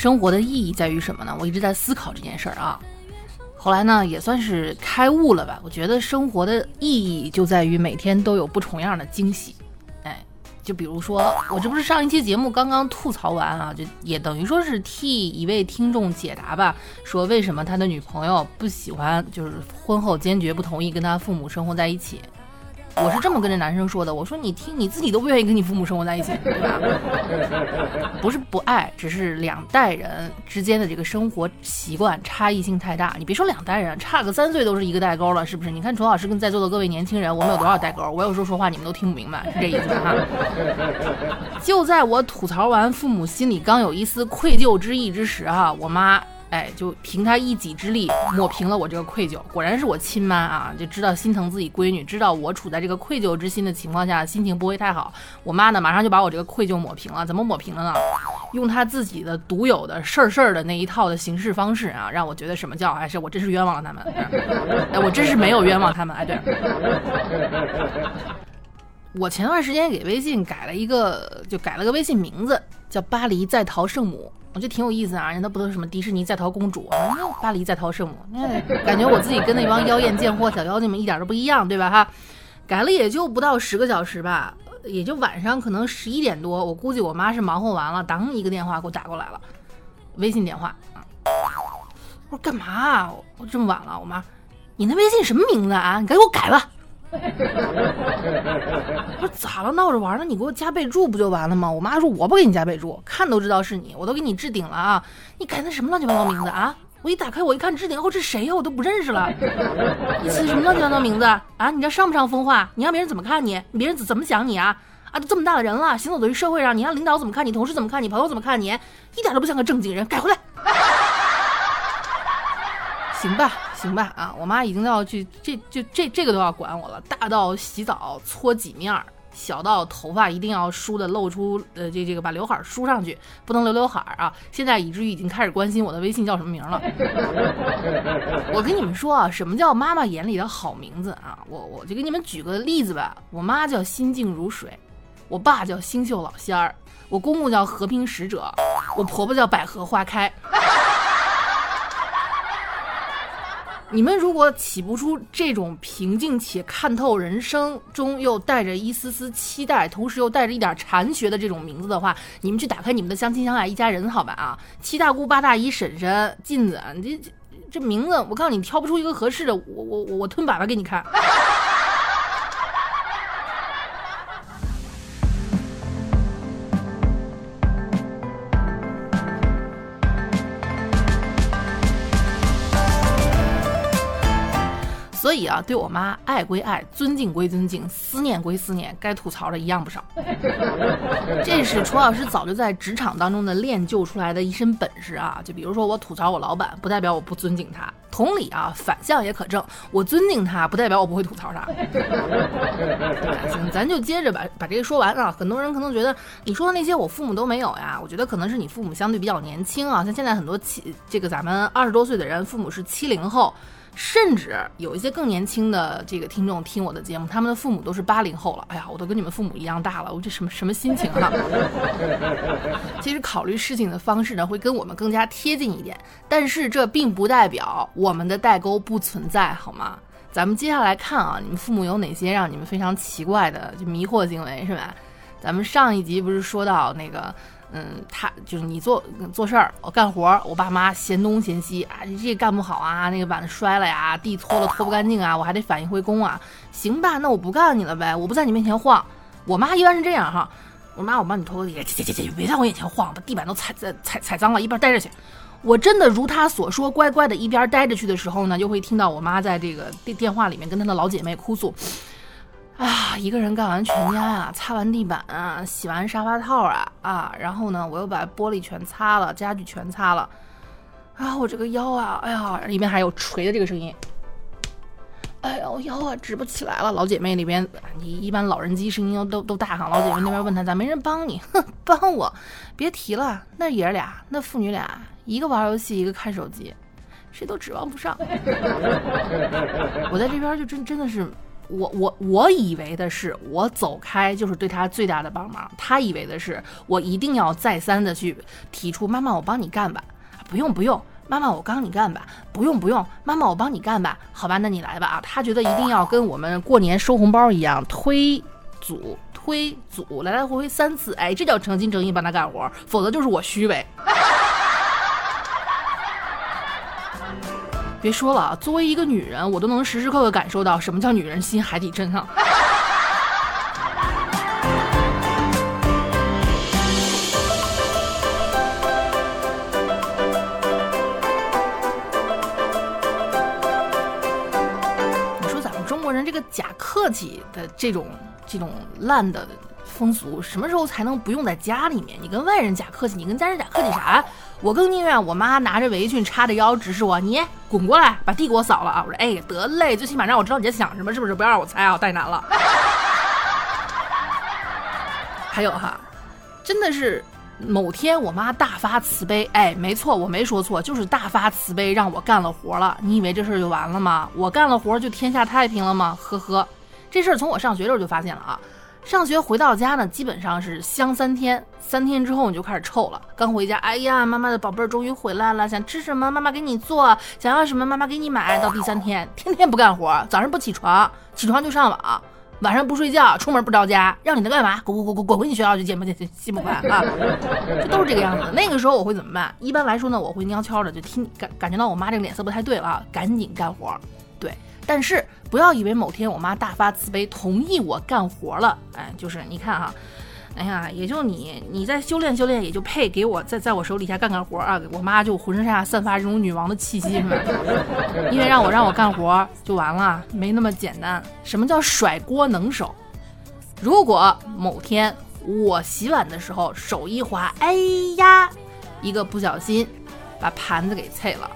生活的意义在于什么呢？我一直在思考这件事儿啊。后来呢，也算是开悟了吧。我觉得生活的意义就在于每天都有不重样的惊喜。哎，就比如说，我这不是上一期节目刚刚吐槽完啊，就也等于说是替一位听众解答吧，说为什么他的女朋友不喜欢，就是婚后坚决不同意跟他父母生活在一起。我是这么跟这男生说的，我说你听你自己都不愿意跟你父母生活在一起，对吧？不是不爱，只是两代人之间的这个生活习惯差异性太大。你别说两代人，差个三岁都是一个代沟了，是不是？你看楚老师跟在座的各位年轻人，我们有多少代沟？我有时候说话你们都听不明白，是这意思吧？哈。就在我吐槽完父母心里刚有一丝愧疚之意之时，哈，我妈。哎，就凭他一己之力抹平了我这个愧疚，果然是我亲妈啊，就知道心疼自己闺女，知道我处在这个愧疚之心的情况下，心情不会太好。我妈呢，马上就把我这个愧疚抹平了，怎么抹平了呢？用她自己的独有的事儿事儿的那一套的行事方式啊，让我觉得什么叫哎，是我真是冤枉了他们，哎，我真是没有冤枉他们，哎，对，我前段时间给微信改了一个，就改了个微信名字，叫巴黎在逃圣母。我觉得挺有意思啊，人家不都是什么迪士尼在逃公主，巴黎在逃圣母，那感觉我自己跟那帮妖艳贱货小妖精们一点都不一样，对吧？哈，改了也就不到十个小时吧，也就晚上可能十一点多，我估计我妈是忙活完了，当一个电话给我打过来了，微信电话，我说干嘛？我这么晚了，我妈，你那微信什么名字啊？你赶紧给我改吧。我说咋了？闹着玩呢？你给我加备注不就完了吗？我妈说我不给你加备注，看都知道是你，我都给你置顶了啊！你改那什么乱七八糟名字啊？我一打开我一看置顶后这谁呀？我都不认识了。你起什么乱七八糟名字啊？你这上不上风化？你让别人怎么看你？别人怎怎么想你啊？啊，都这么大的人了，行走于社会上，你让领导怎么看你？同事怎么看你？朋友怎么看你？一点都不像个正经人，改回来。行吧。行吧，啊，我妈已经要去，这就这这个都要管我了。大到洗澡搓几面儿，小到头发一定要梳的露出，呃，这这个把刘海梳上去，不能留刘海啊。现在以至于已经开始关心我的微信叫什么名了。我跟你们说啊，什么叫妈妈眼里的好名字啊？我我就给你们举个例子吧。我妈叫心静如水，我爸叫星宿老仙儿，我公公叫和平使者，我婆婆叫百合花开。你们如果起不出这种平静且看透人生中又带着一丝丝期待，同时又带着一点禅学的这种名字的话，你们去打开你们的相亲相爱一家人，好吧啊，七大姑八大姨婶婶妗子，这这这名字，我告诉你挑不出一个合适的，我我我我吞粑粑给你看。所以啊，对我妈爱归爱，尊敬归尊敬，思念归思念，该吐槽的一样不少。这是楚老师早就在职场当中的练就出来的一身本事啊！就比如说我吐槽我老板，不代表我不尊敬他。同理啊，反向也可证，我尊敬他，不代表我不会吐槽他。行，咱就接着把把这个说完啊。很多人可能觉得你说的那些我父母都没有呀，我觉得可能是你父母相对比较年轻啊。像现在很多七这个咱们二十多岁的人，父母是七零后。甚至有一些更年轻的这个听众听我的节目，他们的父母都是八零后了。哎呀，我都跟你们父母一样大了，我这什么什么心情哈？其实考虑事情的方式呢，会跟我们更加贴近一点，但是这并不代表我们的代沟不存在，好吗？咱们接下来看啊，你们父母有哪些让你们非常奇怪的就迷惑行为是吧？咱们上一集不是说到那个。嗯，他就是你做做事儿，我干活，我爸妈嫌东嫌西啊，你这干不好啊，那个碗摔了呀，地拖了拖不干净啊，我还得反应回工啊。行吧，那我不干你了呗，我不在你面前晃。我妈一般是这样哈，我妈我帮你拖个地，姐姐姐别在我眼前晃，把地板都踩踩踩踩脏了，一边待着去。我真的如她所说，乖乖的一边待着去的时候呢，就会听到我妈在这个电电话里面跟她的老姐妹哭诉。啊，一个人干完全家啊，擦完地板啊，洗完沙发套啊啊，然后呢，我又把玻璃全擦了，家具全擦了，啊，我这个腰啊，哎呀，里面还有捶的这个声音。哎呀，我腰啊直不起来了。老姐妹那边，你一般老人机声音都都大哈。老姐妹那边问他咋没人帮你？哼，帮我，别提了。那爷俩，那父女俩，一个玩游戏，一个看手机，谁都指望不上。我在这边就真真的是，我我我以为的是我走开就是对他最大的帮忙，他以为的是我一定要再三的去提出妈妈我帮你干吧，不用不用。妈妈，我帮你干吧，不用不用。妈妈，我帮你干吧，好吧，那你来吧啊。他觉得一定要跟我们过年收红包一样，推组推组，来来回回三次，哎，这叫诚心诚意帮他干活，否则就是我虚伪。别说了，作为一个女人，我都能时时刻刻感受到什么叫女人心海底针啊。你说咱们中国人这个假客气的这种这种烂的风俗，什么时候才能不用在家里面？你跟外人假客气，你跟家人假客气啥？我更宁愿我妈拿着围裙叉着腰指示我，你滚过来，把地给我扫了啊！我说，哎，得嘞，最起码让我知道你在想什么，是不是？不要让我猜啊，太难了。还有哈，真的是。某天，我妈大发慈悲，哎，没错，我没说错，就是大发慈悲让我干了活了。你以为这事儿就完了吗？我干了活就天下太平了吗？呵呵，这事儿从我上学的时候就发现了啊。上学回到家呢，基本上是香三天，三天之后你就开始臭了。刚回家，哎呀，妈妈的宝贝儿终于回来了，想吃什么妈妈给你做，想要什么妈妈给你买。到第三天，天天不干活，早上不起床，起床就上网。晚上不睡觉，出门不着家，让你能干嘛？滚滚滚滚滚回你学校去，见不见心不烦啊？就都是这个样子。那个时候我会怎么办？一般来说呢，我会悄悄的就听感感觉到我妈这个脸色不太对了，赶紧干活。对，但是不要以为某天我妈大发慈悲同意我干活了，哎，就是你看哈。哎呀，也就你，你再修炼修炼，也就配给我在在我手底下干干活啊！我妈就浑身上下散发这种女王的气息，是吧？因为让我让我干活就完了，没那么简单。什么叫甩锅能手？如果某天我洗碗的时候手一滑，哎呀，一个不小心把盘子给碎了，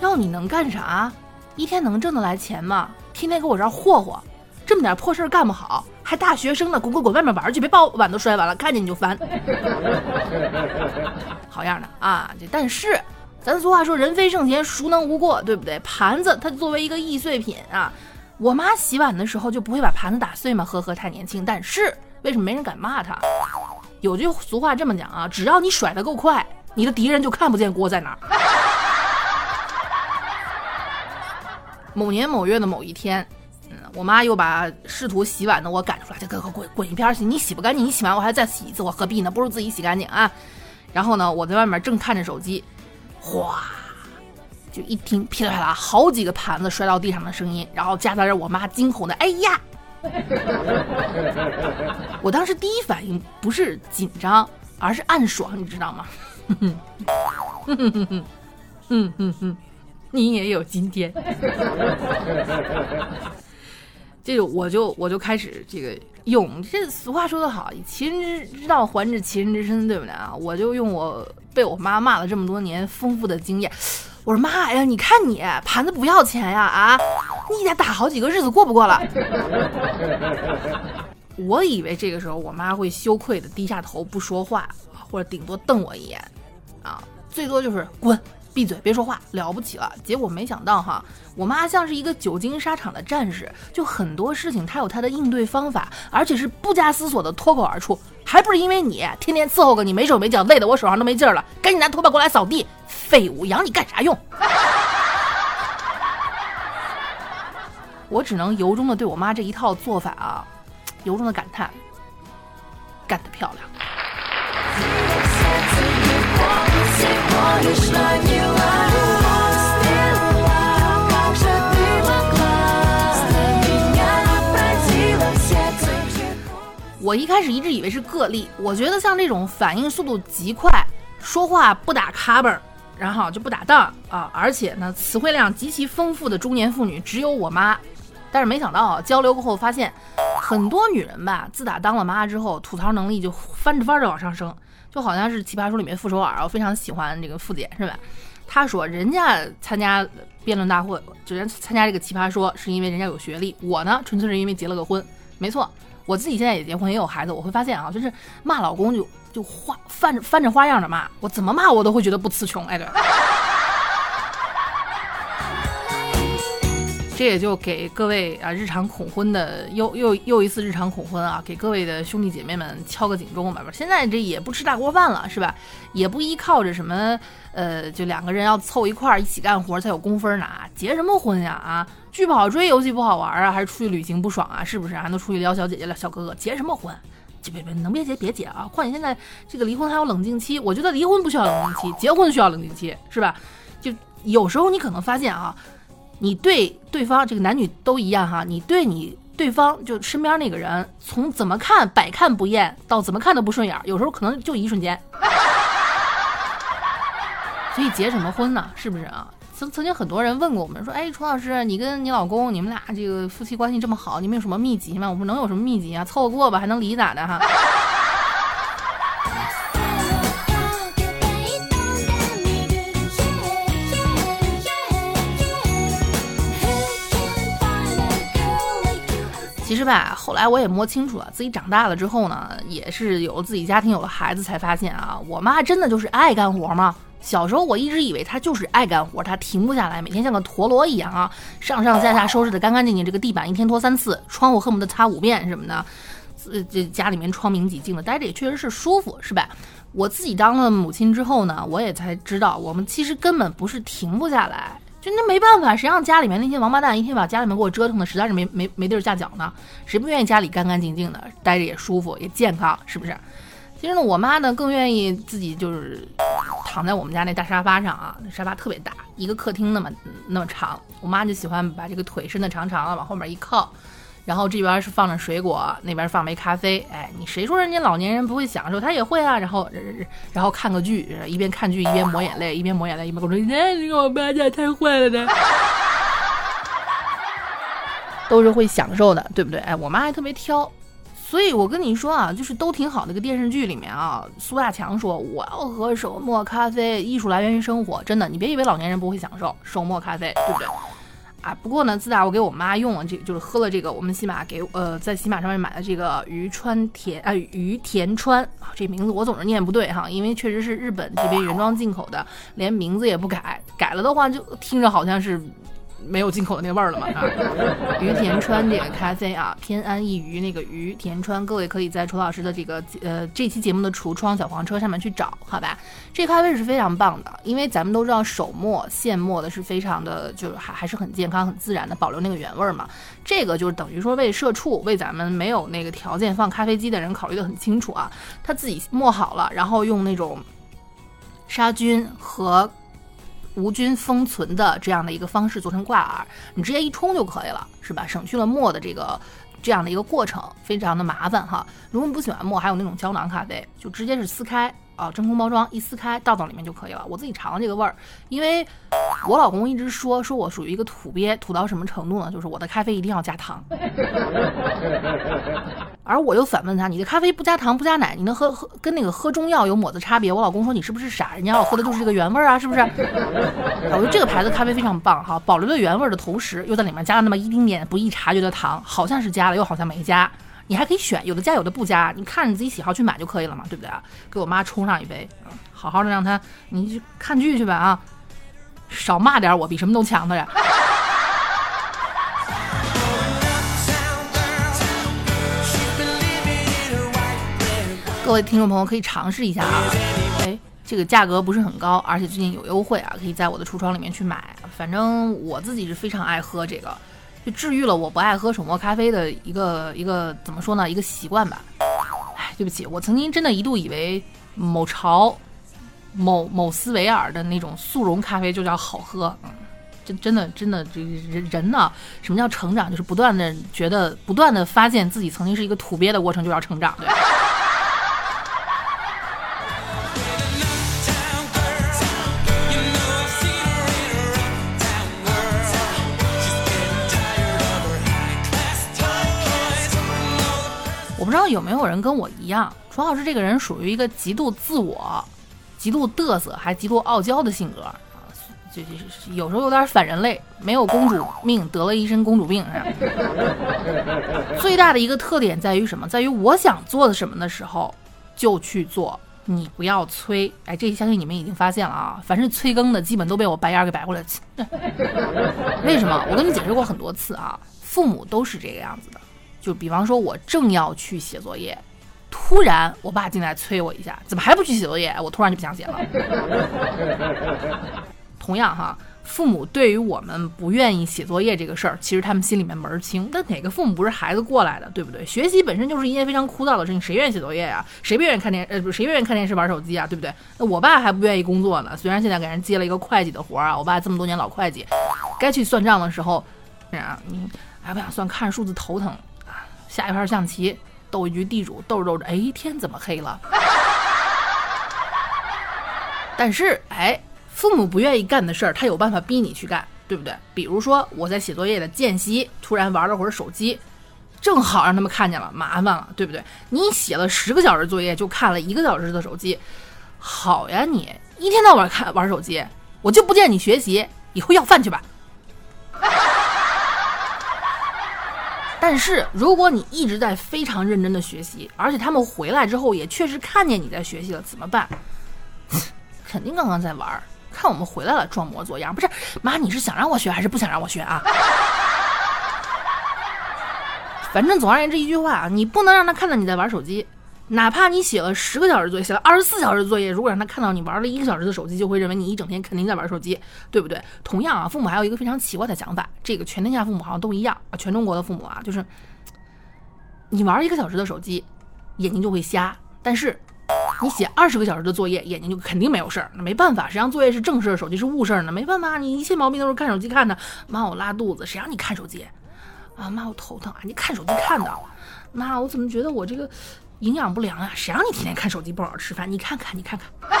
要你能干啥？一天能挣得来钱吗？天天给我这儿霍霍，这么点破事儿干不好。还大学生呢，滚滚滚，外面玩去，别把我碗都摔完了，看见你就烦。好样的啊！这但是，咱俗话说，人非圣贤，孰能无过，对不对？盘子它作为一个易碎品啊，我妈洗碗的时候就不会把盘子打碎吗？呵呵，太年轻。但是为什么没人敢骂她？有句俗话这么讲啊，只要你甩得够快，你的敌人就看不见锅在哪儿。某年某月的某一天，嗯，我妈又把试图洗碗的我赶出来，就给给滚滚一边去！你洗不干净，你洗完我还再洗一次，我何必呢？不如自己洗干净啊！然后呢，我在外面正看着手机，哗，就一听噼里啪啦好几个盘子摔到地上的声音，然后夹杂着我妈惊恐的“哎呀”，我当时第一反应不是紧张，而是暗爽，你知道吗？哼哼哼哼哼哼哼。你也有今天。这个我就我就开始这个用，这俗话说得好，其人之道还治其人之身，对不对啊？我就用我被我妈骂了这么多年丰富的经验，我说妈呀，你看你盘子不要钱呀啊，你得打好几个日子过不过了？我以为这个时候我妈会羞愧的低下头不说话，或者顶多瞪我一眼，啊，最多就是滚。闭嘴，别说话，了不起了。结果没想到哈，我妈像是一个久经沙场的战士，就很多事情她有她的应对方法，而且是不加思索的脱口而出。还不是因为你天天伺候个你没手没脚，累得我手上都没劲儿了，赶紧拿拖把过来扫地。废物，养你干啥用？我只能由衷的对我妈这一套做法啊，由衷的感叹，干得漂亮。我一开始一直以为是个例，我觉得像这种反应速度极快、说话不打卡本，然后就不打档啊，而且呢词汇量极其丰富的中年妇女只有我妈。但是没想到交流过后发现，很多女人吧，自打当了妈之后，吐槽能力就翻着翻着往上升。就好像是《奇葩说》里面傅首尔，我非常喜欢这个傅姐，是吧？她说人家参加辩论大会，就人参加这个奇葩说，是因为人家有学历，我呢，纯粹是因为结了个婚。没错，我自己现在也结婚，也有孩子，我会发现啊，就是骂老公就就花翻着翻着花样的骂，我怎么骂我都会觉得不词穷。哎，对。这也就给各位啊日常恐婚的又又又一次日常恐婚啊，给各位的兄弟姐妹们敲个警钟吧。现在这也不吃大锅饭了，是吧？也不依靠着什么呃，就两个人要凑一块儿一起干活才有工分拿，结什么婚呀？啊，剧不好追，游戏不好玩啊，还是出去旅行不爽啊？是不是？还能出去撩小姐姐、撩小哥哥？结什么婚？别别能别结别结啊！况且现在这个离婚还有冷静期，我觉得离婚不需要冷静期，结婚需要冷静期，是吧？就有时候你可能发现啊。你对对方这个男女都一样哈，你对你对方就身边那个人，从怎么看百看不厌到怎么看都不顺眼，有时候可能就一瞬间。所以结什么婚呢？是不是啊？曾曾经很多人问过我们说，哎，楚老师，你跟你老公，你们俩这个夫妻关系这么好，你们有什么秘籍吗？我说能有什么秘籍啊？凑合过吧，还能离咋的哈？实吧，后来我也摸清楚了，自己长大了之后呢，也是有了自己家庭，有了孩子，才发现啊，我妈真的就是爱干活吗？小时候我一直以为她就是爱干活，她停不下来，每天像个陀螺一样啊，上上下下收拾的干干净净，这个地板一天拖三次，窗户恨不得擦五遍什么的，呃，这家里面窗明几净的，待着也确实是舒服，是吧？我自己当了母亲之后呢，我也才知道，我们其实根本不是停不下来。就那没办法，谁让家里面那些王八蛋一天把家里面给我折腾的，实在是没没没地儿下脚呢？谁不愿意家里干干净净的，待着也舒服也健康，是不是？其实呢，我妈呢更愿意自己就是躺在我们家那大沙发上啊，那沙发特别大，一个客厅那么那么长，我妈就喜欢把这个腿伸得长长的，往后面一靠。然后这边是放着水果，那边放杯咖啡。哎，你谁说人家老年人不会享受？他也会啊。然后，然后看个剧，一边看剧一边抹眼泪，一边抹眼泪一边跟我说：“哎，你给我妈家太坏了的。”都是会享受的，对不对？哎，我妈还特别挑，所以我跟你说啊，就是都挺好的一个电视剧里面啊，苏大强说我要喝手磨咖啡，艺术来源于生活。真的，你别以为老年人不会享受手磨咖啡，对不对？啊，不过呢，自打我给我妈用了这，就是喝了这个，我们喜马给呃，在喜马上面买的这个于川田啊，于田川啊，这名字我总是念不对哈，因为确实是日本这边原装进口的，连名字也不改，改了的话就听着好像是。没有进口的那味儿了嘛？啊，于田川这个咖啡啊，偏安一隅那个于田川，各位可以在楚老师的这个呃这期节目的橱窗小黄车上面去找，好吧？这咖啡是非常棒的，因为咱们都知道手磨现磨的是非常的，就是还还是很健康、很自然的，保留那个原味儿嘛。这个就是等于说为社畜，为咱们没有那个条件放咖啡机的人考虑的很清楚啊。他自己磨好了，然后用那种杀菌和。无菌封存的这样的一个方式做成挂耳，你直接一冲就可以了，是吧？省去了磨的这个这样的一个过程，非常的麻烦哈。如果你不喜欢磨，还有那种胶囊咖啡，就直接是撕开。啊，真空包装一撕开倒到里面就可以了。我自己尝了这个味儿，因为我老公一直说说我属于一个土鳖，土到什么程度呢？就是我的咖啡一定要加糖。而我又反问他，你的咖啡不加糖不加奶，你能喝喝跟那个喝中药有么子差别？我老公说你是不是傻？人家要喝的就是这个原味儿啊，是不是？我觉得这个牌子咖啡非常棒哈，保留了原味的同时，又在里面加了那么一丁点不易察觉的糖，好像是加了，又好像没加。你还可以选，有的加，有的不加，你看你自己喜好去买就可以了嘛，对不对啊？给我妈冲上一杯，好好的让她，你去看剧去吧啊，少骂点我，比什么都强的呀。各位听众朋友可以尝试一下啊，哎，这个价格不是很高，而且最近有优惠啊，可以在我的橱窗里面去买。反正我自己是非常爱喝这个。就治愈了我不爱喝手磨咖啡的一个一个怎么说呢一个习惯吧。哎，对不起，我曾经真的一度以为某潮、某某斯维尔的那种速溶咖啡就叫好喝。嗯，真真的真的，这人人呢，什么叫成长？就是不断的觉得，不断的发现自己曾经是一个土鳖的过程，就叫成长。对。道有没有人跟我一样，楚老师这个人属于一个极度自我、极度嘚瑟还极度傲娇的性格啊，就就是有时候有点反人类，没有公主命，得了一身公主病。最大的一个特点在于什么？在于我想做的什么的时候就去做。你不要催，哎，这相信你们已经发现了啊！凡是催更的，基本都被我白眼给白过来。为什么？我跟你解释过很多次啊，父母都是这个样子的。就比方说，我正要去写作业，突然我爸进来催我一下，怎么还不去写作业？我突然就不想写了。同样哈。父母对于我们不愿意写作业这个事儿，其实他们心里面门儿清。但哪个父母不是孩子过来的，对不对？学习本身就是一件非常枯燥的事情，谁愿意写作业呀？谁不愿意看电？呃，不，谁不愿意看电视玩手机啊？对不对？那我爸还不愿意工作呢。虽然现在给人接了一个会计的活儿啊，我爸这么多年老会计，该去算账的时候，啊，你还不想算，看着数字头疼。下一盘象棋，斗一局地主，斗着斗着，哎，天怎么黑了？但是，哎。父母不愿意干的事儿，他有办法逼你去干，对不对？比如说我在写作业的间隙，突然玩了会儿手机，正好让他们看见了，麻烦了，对不对？你写了十个小时作业，就看了一个小时的手机，好呀，你一天到晚看玩手机，我就不见你学习，以后要饭去吧。但是如果你一直在非常认真的学习，而且他们回来之后也确实看见你在学习了，怎么办？肯定刚刚在玩。看我们回来了，装模作样。不是妈，你是想让我学还是不想让我学啊？反正总而言之一句话啊，你不能让他看到你在玩手机。哪怕你写了十个小时作业，写了二十四小时作业，如果让他看到你玩了一个小时的手机，就会认为你一整天肯定在玩手机，对不对？同样啊，父母还有一个非常奇怪的想法，这个全天下父母好像都一样啊，全中国的父母啊，就是你玩一个小时的手机，眼睛就会瞎，但是。你写二十个小时的作业，眼睛就肯定没有事儿。那没办法，谁让作业是正事儿，手机是误事儿呢？没办法，你一切毛病都是看手机看的。妈，我拉肚子，谁让你看手机？啊，妈，我头疼啊，你看手机看的。妈，我怎么觉得我这个营养不良啊？谁让你天天看手机不好好吃饭？你看看，你看看。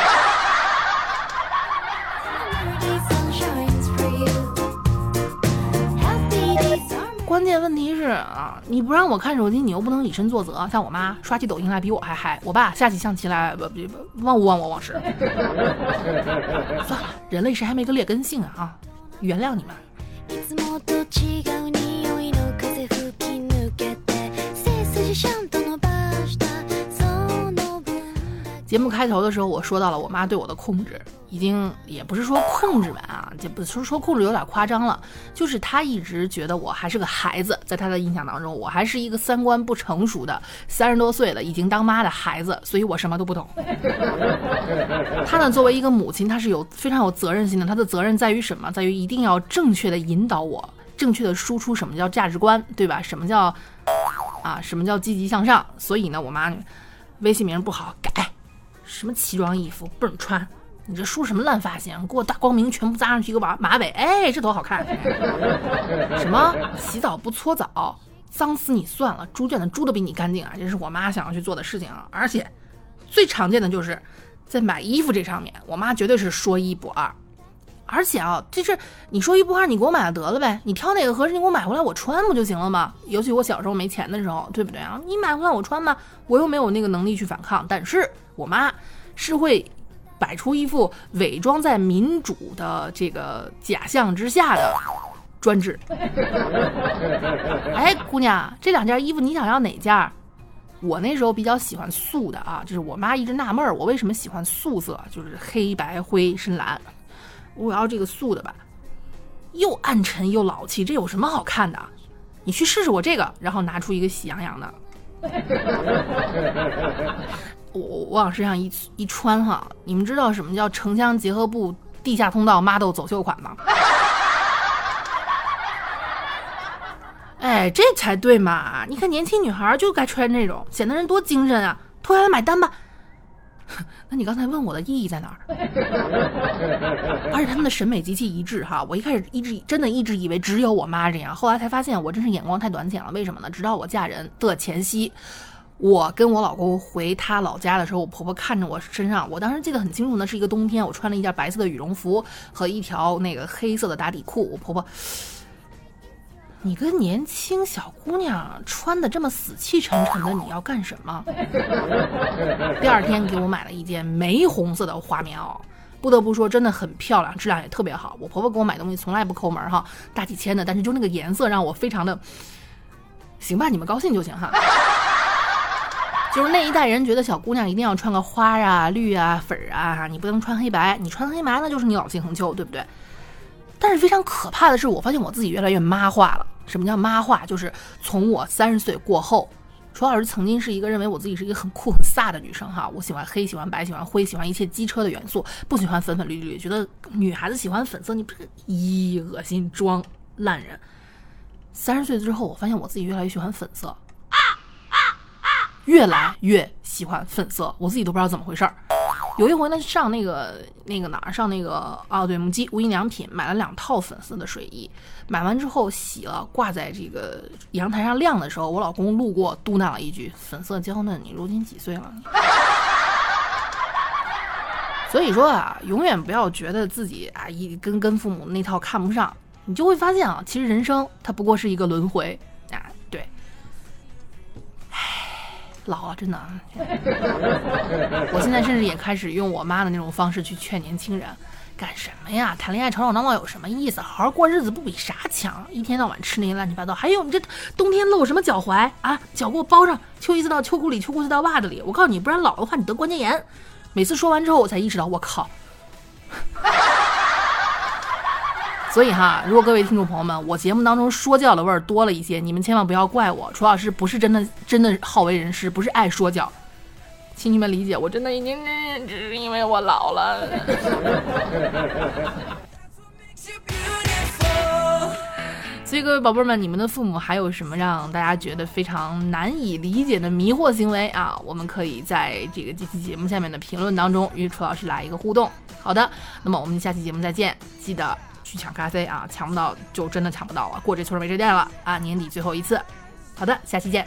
关键问题是啊，你不让我看手机，你又不能以身作则。像我妈刷起抖音来比我还嗨，我爸下起象棋来不不忘我忘我忘事。算了，人类谁还没个劣根性啊啊！原谅你们。节目开头的时候，我说到了我妈对我的控制，已经也不是说控制吧啊，这不是说控制有点夸张了，就是她一直觉得我还是个孩子，在她的印象当中，我还是一个三观不成熟的三十多岁了已经当妈的孩子，所以我什么都不懂。她呢，作为一个母亲，她是有非常有责任心的，她的责任在于什么？在于一定要正确的引导我，正确的输出什么叫价值观，对吧？什么叫啊？什么叫积极向上？所以呢，我妈微信名不好改。什么奇装异服不准穿？你这梳什么烂发型？给我大光明全部扎上去一个马马尾，哎，这多好看！什么洗澡不搓澡，脏死你算了，猪圈的猪都比你干净啊！这是我妈想要去做的事情啊！而且最常见的就是在买衣服这上面，我妈绝对是说一不二。而且啊，就是你说一不二，你给我买了得了呗，你挑哪个合适，你给我买回来我穿不就行了吗？尤其我小时候没钱的时候，对不对啊？你买回来我穿吧，我又没有那个能力去反抗。但是我妈是会摆出一副伪装在民主的这个假象之下的专制。哎，姑娘，这两件衣服你想要哪件？我那时候比较喜欢素的啊，就是我妈一直纳闷儿，我为什么喜欢素色，就是黑白灰深蓝。我要这个素的吧，又暗沉又老气，这有什么好看的？你去试试我这个，然后拿出一个喜羊羊的，我我往身上一一穿哈，你们知道什么叫城乡结合部地下通道 model 走秀款吗？哎，这才对嘛！你看年轻女孩就该穿这种，显得人多精神啊！脱下来买单吧。那你刚才问我的意义在哪儿？而且他们的审美极其一致哈，我一开始一直真的一直以为只有我妈这样，后来才发现我真是眼光太短浅了。为什么呢？直到我嫁人的前夕，我跟我老公回他老家的时候，我婆婆看着我身上，我当时记得很清楚，呢是一个冬天，我穿了一件白色的羽绒服和一条那个黑色的打底裤。我婆婆你个年轻小姑娘穿的这么死气沉沉的，你要干什么？第二天给我买了一件玫红色的花棉袄，不得不说真的很漂亮，质量也特别好。我婆婆给我买东西从来不抠门哈，大几千的，但是就那个颜色让我非常的，行吧，你们高兴就行哈。就是那一代人觉得小姑娘一定要穿个花啊、绿啊、粉啊，你不能穿黑白，你穿黑白那就是你老气横秋，对不对？但是非常可怕的是，我发现我自己越来越妈化了。什么叫妈化？就是从我三十岁过后，楚老师曾经是一个认为我自己是一个很酷很飒的女生哈。我喜欢黑，喜欢白，喜欢灰，喜欢一切机车的元素，不喜欢粉粉绿绿。觉得女孩子喜欢粉色，你这个咦恶心装烂人。三十岁之后，我发现我自己越来越喜欢粉色，越来越喜欢粉色，我自己都不知道怎么回事儿。有一回呢，上那个那个哪儿上那个哦，对，母鸡无印良品买了两套粉色的睡衣，买完之后洗了，挂在这个阳台上晾的时候，我老公路过嘟囔了一句：“粉色娇嫩，你如今几岁了？” 所以说啊，永远不要觉得自己啊一跟跟父母那套看不上，你就会发现啊，其实人生它不过是一个轮回。老了，真的。我现在甚至也开始用我妈的那种方式去劝年轻人，干什么呀？谈恋爱吵吵闹闹有什么意思？好好过日子不比啥强？一天到晚吃那些乱七八糟，还有你这冬天露什么脚踝啊？脚给我包上，秋衣子到秋裤里，秋裤子到袜子里。我告诉你，不然老的话你得关节炎。每次说完之后，我才意识到，我靠。所以哈，如果各位听众朋友们，我节目当中说教的味儿多了一些，你们千万不要怪我，楚老师不是真的真的好为人师，不是爱说教，请你们理解，我真的已经只是因为我老了。所以各位宝贝儿们，你们的父母还有什么让大家觉得非常难以理解的迷惑行为啊？我们可以在这个这期节目下面的评论当中与楚老师来一个互动。好的，那么我们下期节目再见，记得。去抢咖啡啊！抢不到就真的抢不到了，过这村没这店了啊！年底最后一次，好的，下期见。